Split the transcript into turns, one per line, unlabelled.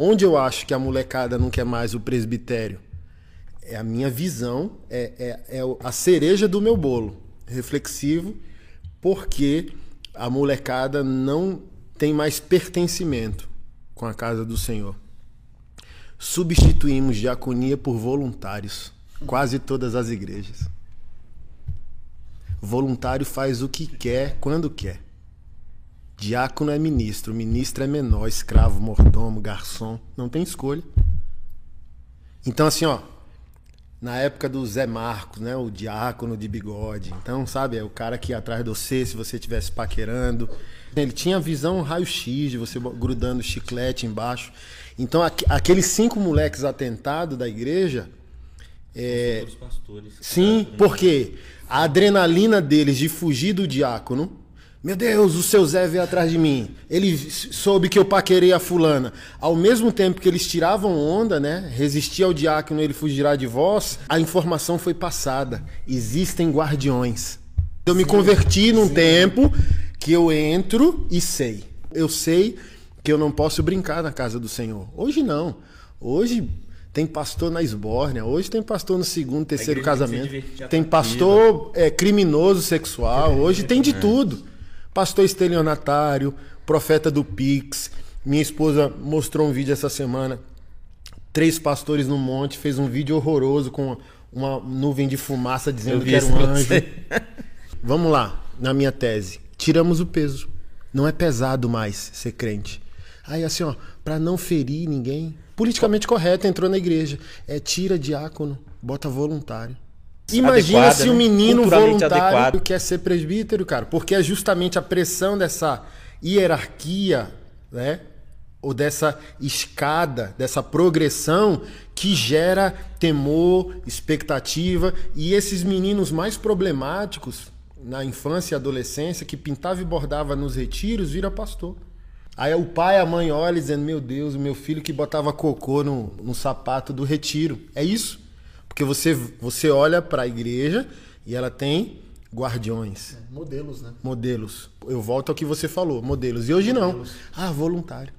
Onde eu acho que a molecada não quer mais o presbitério? É a minha visão, é, é, é a cereja do meu bolo. Reflexivo, porque a molecada não tem mais pertencimento com a casa do Senhor. Substituímos diaconia por voluntários, quase todas as igrejas. Voluntário faz o que quer, quando quer. Diácono é ministro, ministro é menor, escravo, mordomo, garçom, não tem escolha. Então assim, ó, na época do Zé Marcos, né, o diácono de bigode. Então, sabe, é o cara que ia atrás de você se você estivesse paquerando. Ele tinha visão raio-x de você grudando chiclete embaixo. Então, aqu aqueles cinco moleques atentados da igreja. É... Pastores, sim, porque a adrenalina deles de fugir do diácono meu Deus, o seu Zé veio atrás de mim. Ele soube que eu paquerei a fulana. Ao mesmo tempo que eles tiravam onda, né? Resistia ao diácono, ele fugirá de vós. A informação foi passada. Existem guardiões. Eu me converti num sim. tempo que eu entro e sei. Eu sei que eu não posso brincar na casa do Senhor. Hoje não. Hoje tem pastor na esbórnia, hoje tem pastor no segundo, terceiro casamento. Tem pastor é, criminoso sexual, hoje tem de tudo pastor estelionatário, profeta do Pix. Minha esposa mostrou um vídeo essa semana. Três pastores no monte, fez um vídeo horroroso com uma nuvem de fumaça dizendo que era um anjo. Vamos lá, na minha tese. Tiramos o peso. Não é pesado mais ser crente. Aí assim, ó, para não ferir ninguém, politicamente correto, entrou na igreja. É tira diácono, bota voluntário. Imagina adequada, se o um né? menino voluntário adequado. quer ser presbítero, cara, porque é justamente a pressão dessa hierarquia, né? Ou dessa escada, dessa progressão que gera temor, expectativa e esses meninos mais problemáticos na infância e adolescência que pintava e bordava nos retiros vira pastor. Aí o pai e a mãe olham dizendo: Meu Deus, o meu filho que botava cocô no, no sapato do retiro. É isso. Porque você, você olha para a igreja e ela tem guardiões.
É, modelos, né?
Modelos. Eu volto ao que você falou, modelos. E hoje modelos. não. Ah, voluntário.